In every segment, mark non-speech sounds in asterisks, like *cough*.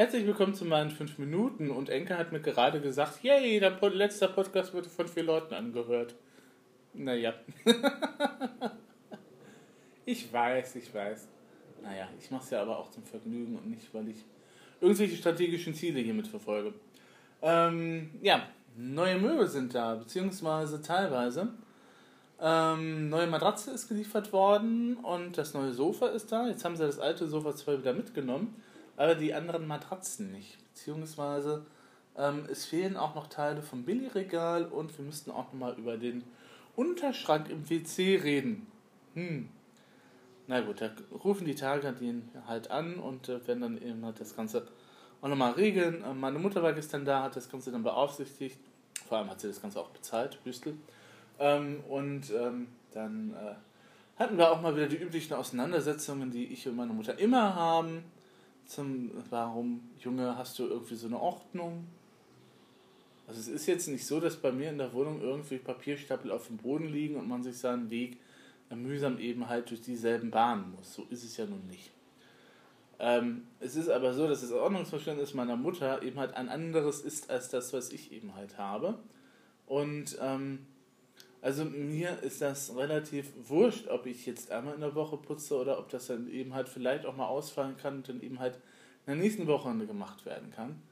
Herzlich willkommen zu meinen 5 Minuten und Enke hat mir gerade gesagt, yay, der letzte Podcast wurde von vier Leuten angehört. Naja. *laughs* ich weiß, ich weiß. Naja, ich mache es ja aber auch zum Vergnügen und nicht, weil ich irgendwelche strategischen Ziele hiermit verfolge. Ähm, ja, neue Möbel sind da, beziehungsweise teilweise. Ähm, neue Matratze ist geliefert worden und das neue Sofa ist da. Jetzt haben sie das alte Sofa zwar wieder mitgenommen, aber die anderen Matratzen nicht. Beziehungsweise ähm, es fehlen auch noch Teile vom Billigregal und wir müssten auch nochmal über den Unterschrank im WC reden. Hm. Na gut, da rufen die Tage den halt an und äh, werden dann eben halt das Ganze auch nochmal regeln. Äh, meine Mutter war gestern da, hat das Ganze dann beaufsichtigt. Vor allem hat sie das Ganze auch bezahlt, Büstel. Ähm, und ähm, dann äh, hatten wir auch mal wieder die üblichen Auseinandersetzungen, die ich und meine Mutter immer haben. Zum, warum, Junge, hast du irgendwie so eine Ordnung? Also es ist jetzt nicht so, dass bei mir in der Wohnung irgendwie Papierstapel auf dem Boden liegen und man sich seinen Weg mühsam eben halt durch dieselben Bahnen muss. So ist es ja nun nicht. Ähm, es ist aber so, dass das Ordnungsverständnis meiner Mutter eben halt ein anderes ist als das, was ich eben halt habe. Und ähm, also mir ist das relativ wurscht, ob ich jetzt einmal in der Woche putze oder ob das dann eben halt vielleicht auch mal ausfallen kann und dann eben halt in der nächsten Woche gemacht werden kann.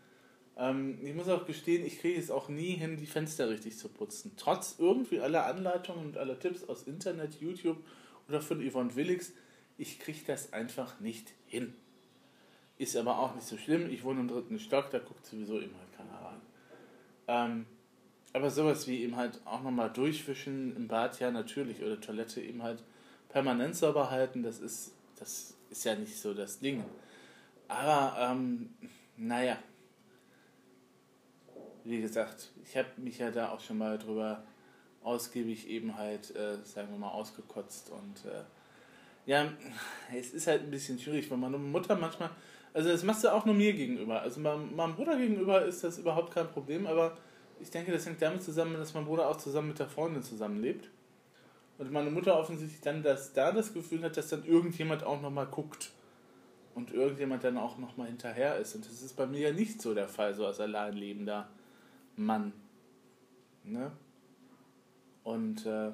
Ähm, ich muss auch gestehen, ich kriege es auch nie hin, die Fenster richtig zu putzen. Trotz irgendwie aller Anleitungen und aller Tipps aus Internet, YouTube oder von Yvonne Willix, ich kriege das einfach nicht hin. Ist aber auch nicht so schlimm. Ich wohne im dritten Stock, da guckt sowieso halt keiner rein. Ähm, aber sowas wie eben halt auch nochmal durchwischen im Bad, ja natürlich, oder Toilette eben halt permanent sauber halten, das ist, das ist ja nicht so das Ding. Aber, ähm, naja, wie gesagt, ich habe mich ja da auch schon mal drüber ausgiebig eben halt, äh, sagen wir mal, ausgekotzt. Und äh, ja, es ist halt ein bisschen schwierig, weil meine Mutter manchmal, also das machst du auch nur mir gegenüber, also meinem, meinem Bruder gegenüber ist das überhaupt kein Problem, aber ich denke, das hängt damit zusammen, dass mein Bruder auch zusammen mit der Freundin zusammenlebt. Und meine Mutter offensichtlich dann das, da das Gefühl hat, dass dann irgendjemand auch nochmal guckt. Und irgendjemand dann auch nochmal hinterher ist. Und das ist bei mir ja nicht so der Fall, so als alleinlebender Mann. Ne? Und äh,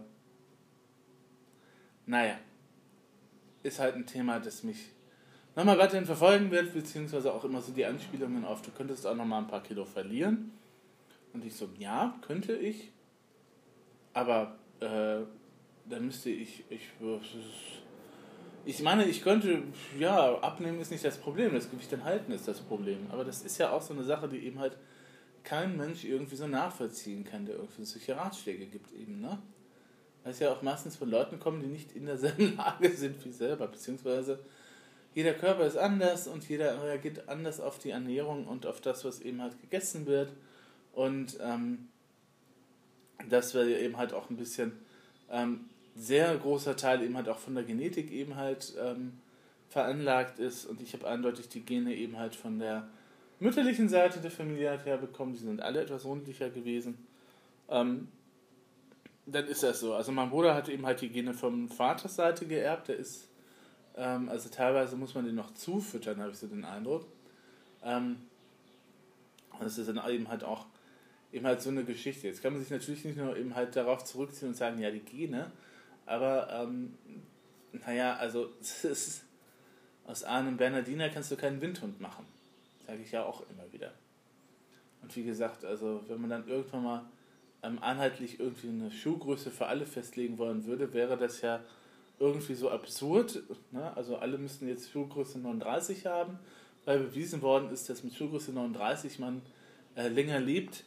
naja, ist halt ein Thema, das mich nochmal weiterhin verfolgen wird, beziehungsweise auch immer so die Anspielungen auf, du könntest auch nochmal ein paar Kilo verlieren. Und ich so, ja, könnte ich. Aber äh, dann müsste ich, ich, ich meine, ich könnte, ja, abnehmen ist nicht das Problem, das Gewicht dann halten ist das Problem. Aber das ist ja auch so eine Sache, die eben halt kein Mensch irgendwie so nachvollziehen kann, der irgendwie solche Ratschläge gibt eben, ne? Weil es ja auch meistens von Leuten kommen, die nicht in derselben *laughs* Lage sind wie selber, beziehungsweise jeder Körper ist anders und jeder reagiert anders auf die Ernährung und auf das, was eben halt gegessen wird. Und ähm, dass wir eben halt auch ein bisschen ähm, sehr großer Teil eben halt auch von der Genetik eben halt ähm, veranlagt ist. Und ich habe eindeutig die Gene eben halt von der mütterlichen Seite der Familie halt herbekommen. Die sind alle etwas rundlicher gewesen. Ähm, dann ist das so. Also mein Bruder hat eben halt die Gene vom Vaters Seite geerbt. Der ist, ähm, also teilweise muss man den noch zufüttern, habe ich so den Eindruck. Ähm, das ist dann eben halt auch eben halt so eine Geschichte. Jetzt kann man sich natürlich nicht nur eben halt darauf zurückziehen und sagen, ja, die Gene, aber ähm, naja, also *laughs* ist, aus einem Bernardiner kannst du keinen Windhund machen. Sage ich ja auch immer wieder. Und wie gesagt, also wenn man dann irgendwann mal ähm, anhaltlich irgendwie eine Schuhgröße für alle festlegen wollen würde, wäre das ja irgendwie so absurd. Ne? Also alle müssten jetzt Schuhgröße 39 haben, weil bewiesen worden ist, dass mit Schuhgröße 39 man äh, länger lebt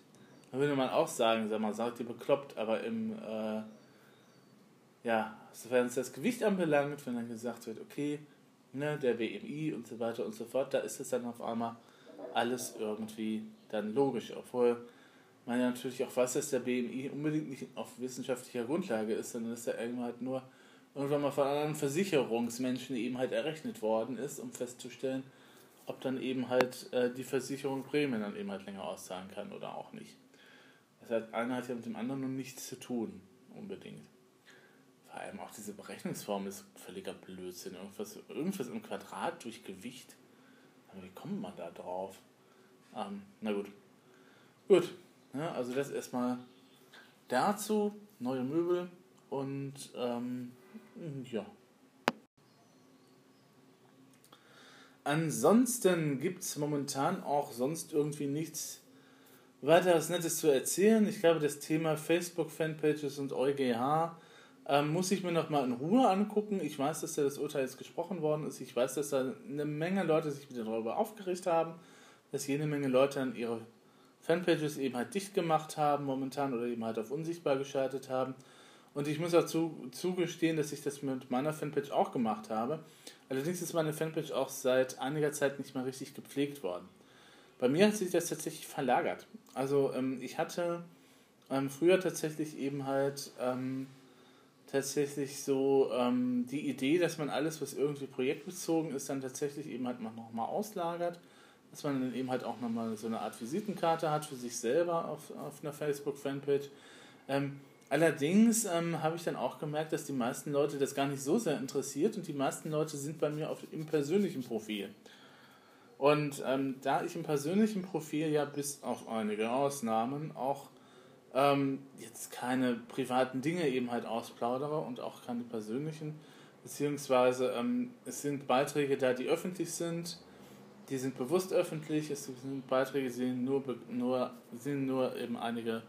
da würde man auch sagen, sag mal, sagt ihr bekloppt, aber im, äh, ja, sofern es das Gewicht anbelangt, wenn dann gesagt wird, okay, ne, der BMI und so weiter und so fort, da ist es dann auf einmal alles irgendwie dann logisch, obwohl man ja natürlich auch weiß, dass der BMI unbedingt nicht auf wissenschaftlicher Grundlage ist, sondern dass er irgendwann halt nur irgendwann mal von anderen Versicherungsmenschen eben halt errechnet worden ist, um festzustellen, ob dann eben halt äh, die Versicherung Prämien dann eben halt länger auszahlen kann oder auch nicht. Das heißt, einer hat ja mit dem anderen nun nichts zu tun, unbedingt. Vor allem auch diese Berechnungsform ist völliger Blödsinn. Irgendwas, irgendwas im Quadrat durch Gewicht. Aber wie kommt man da drauf? Ähm, na gut. Gut. Ja, also das erstmal dazu. Neue Möbel und ähm, ja. Ansonsten gibt es momentan auch sonst irgendwie nichts weiteres Nettes zu erzählen. Ich glaube, das Thema Facebook-Fanpages und EuGH ähm, muss ich mir nochmal in Ruhe angucken. Ich weiß, dass da das Urteil jetzt gesprochen worden ist. Ich weiß, dass da eine Menge Leute sich wieder darüber aufgeregt haben, dass jede Menge Leute dann ihre Fanpages eben halt dicht gemacht haben momentan oder eben halt auf unsichtbar geschaltet haben. Und ich muss auch zu, zugestehen, dass ich das mit meiner Fanpage auch gemacht habe. Allerdings ist meine Fanpage auch seit einiger Zeit nicht mehr richtig gepflegt worden. Bei mir hat sich das tatsächlich verlagert. Also ähm, ich hatte ähm, früher tatsächlich eben halt ähm, tatsächlich so ähm, die Idee, dass man alles, was irgendwie projektbezogen ist, dann tatsächlich eben halt nochmal auslagert. Dass man dann eben halt auch nochmal so eine Art Visitenkarte hat für sich selber auf, auf einer Facebook-Fanpage. Ähm, allerdings ähm, habe ich dann auch gemerkt, dass die meisten Leute das gar nicht so sehr interessiert und die meisten Leute sind bei mir auf, im persönlichen Profil. Und ähm, da ich im persönlichen Profil ja bis auf einige Ausnahmen auch ähm, jetzt keine privaten Dinge eben halt ausplaudere und auch keine persönlichen, beziehungsweise ähm, es sind Beiträge da, die öffentlich sind, die sind bewusst öffentlich, es sind Beiträge, die sind nur, nur, sind nur eben einige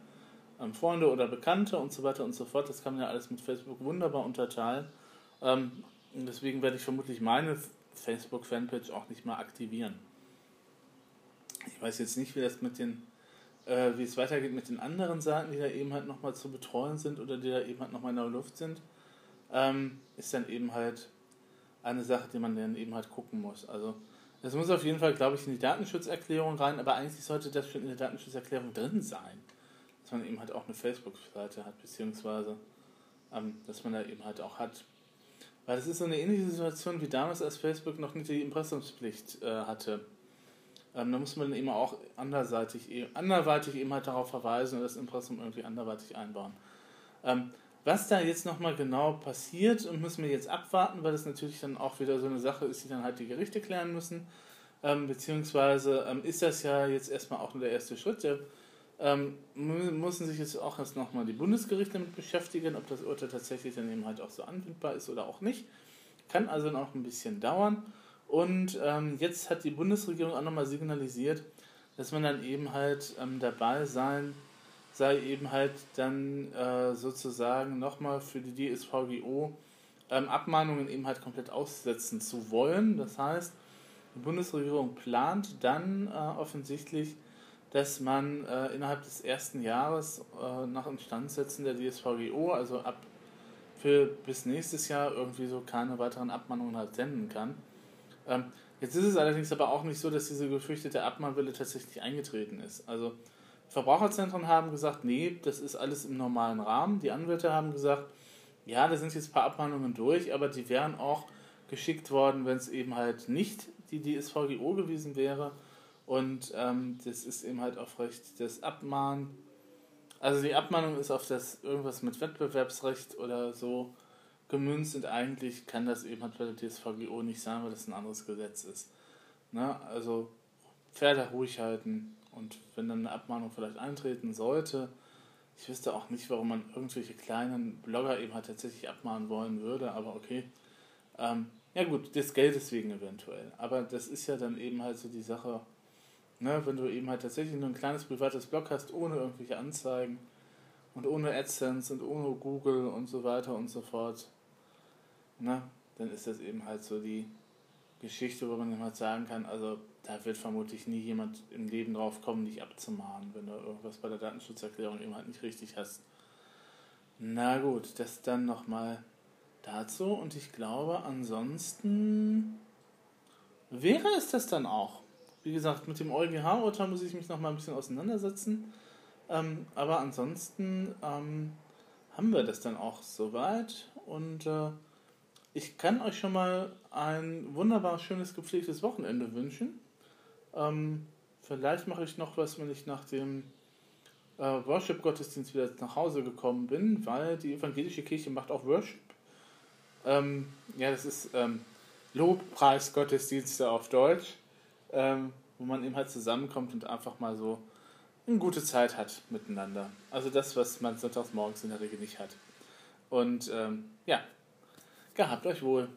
ähm, Freunde oder Bekannte und so weiter und so fort. Das kann man ja alles mit Facebook wunderbar unterteilen. Ähm, deswegen werde ich vermutlich meine Facebook-Fanpage auch nicht mal aktivieren. Ich weiß jetzt nicht, wie das mit den, äh, wie es weitergeht mit den anderen Seiten, die da eben halt nochmal zu betreuen sind oder die da eben halt nochmal in der Luft sind. Ähm, ist dann eben halt eine Sache, die man dann eben halt gucken muss. Also es muss auf jeden Fall, glaube ich, in die Datenschutzerklärung rein, aber eigentlich sollte das schon in der Datenschutzerklärung drin sein. Dass man eben halt auch eine Facebook-Seite hat, beziehungsweise ähm, dass man da eben halt auch hat. Weil das ist so eine ähnliche Situation wie damals, als Facebook noch nicht die Impressumspflicht äh, hatte. Ähm, da muss man eben auch anderseitig, e, anderweitig eben halt darauf verweisen und das Impressum irgendwie anderweitig einbauen. Ähm, was da jetzt nochmal genau passiert, müssen wir jetzt abwarten, weil das natürlich dann auch wieder so eine Sache ist, die dann halt die Gerichte klären müssen. Ähm, beziehungsweise ähm, ist das ja jetzt erstmal auch nur der erste Schritt. Der, ähm, müssen sich jetzt auch erst nochmal die Bundesgerichte damit beschäftigen, ob das Urteil tatsächlich dann eben halt auch so anwendbar ist oder auch nicht. Kann also noch ein bisschen dauern. Und ähm, jetzt hat die Bundesregierung auch nochmal signalisiert, dass man dann eben halt ähm, dabei sein sei eben halt dann äh, sozusagen nochmal für die DSVGO ähm, Abmahnungen eben halt komplett aussetzen zu wollen. Das heißt, die Bundesregierung plant dann äh, offensichtlich, dass man äh, innerhalb des ersten Jahres äh, nach Instandsetzen der DSVGO, also ab für bis nächstes Jahr irgendwie so keine weiteren Abmahnungen halt senden kann. Ähm, jetzt ist es allerdings aber auch nicht so, dass diese gefürchtete Abmahnwelle tatsächlich eingetreten ist. Also Verbraucherzentren haben gesagt, nee, das ist alles im normalen Rahmen. Die Anwälte haben gesagt, ja, da sind jetzt ein paar Abmahnungen durch, aber die wären auch geschickt worden, wenn es eben halt nicht die DSVGO gewesen wäre. Und ähm, das ist eben halt auf Recht des Abmahn. Also die Abmahnung ist auf das irgendwas mit Wettbewerbsrecht oder so gemünzt und eigentlich kann das eben halt bei der DSVGO nicht sein, weil das ein anderes Gesetz ist. Ne? Also Pferde ruhig halten, und wenn dann eine Abmahnung vielleicht eintreten sollte, ich wüsste auch nicht, warum man irgendwelche kleinen Blogger eben halt tatsächlich abmahnen wollen würde, aber okay. Ähm, ja gut, des Geldes wegen eventuell. Aber das ist ja dann eben halt so die Sache, ne, wenn du eben halt tatsächlich nur ein kleines privates Blog hast, ohne irgendwelche Anzeigen und ohne AdSense und ohne Google und so weiter und so fort, ne, dann ist das eben halt so die Geschichte, wo man immer sagen kann, also da wird vermutlich nie jemand im Leben drauf kommen, dich abzumahnen, wenn du irgendwas bei der Datenschutzerklärung eben halt nicht richtig hast. Na gut, das dann nochmal dazu und ich glaube, ansonsten wäre es das dann auch. Wie gesagt, mit dem EuGH-Urteil muss ich mich nochmal ein bisschen auseinandersetzen. Ähm, aber ansonsten ähm, haben wir das dann auch soweit und äh, ich kann euch schon mal ein wunderbar schönes, gepflegtes Wochenende wünschen. Ähm, vielleicht mache ich noch was, wenn ich nach dem äh, Worship-Gottesdienst wieder nach Hause gekommen bin, weil die evangelische Kirche macht auch Worship. Ähm, ja, das ist ähm, Lobpreis-Gottesdienste auf Deutsch. Ähm, wo man eben halt zusammenkommt und einfach mal so eine gute Zeit hat miteinander. Also das, was man sonntags morgens in der Regel nicht hat. Und ähm, ja, gehabt euch wohl.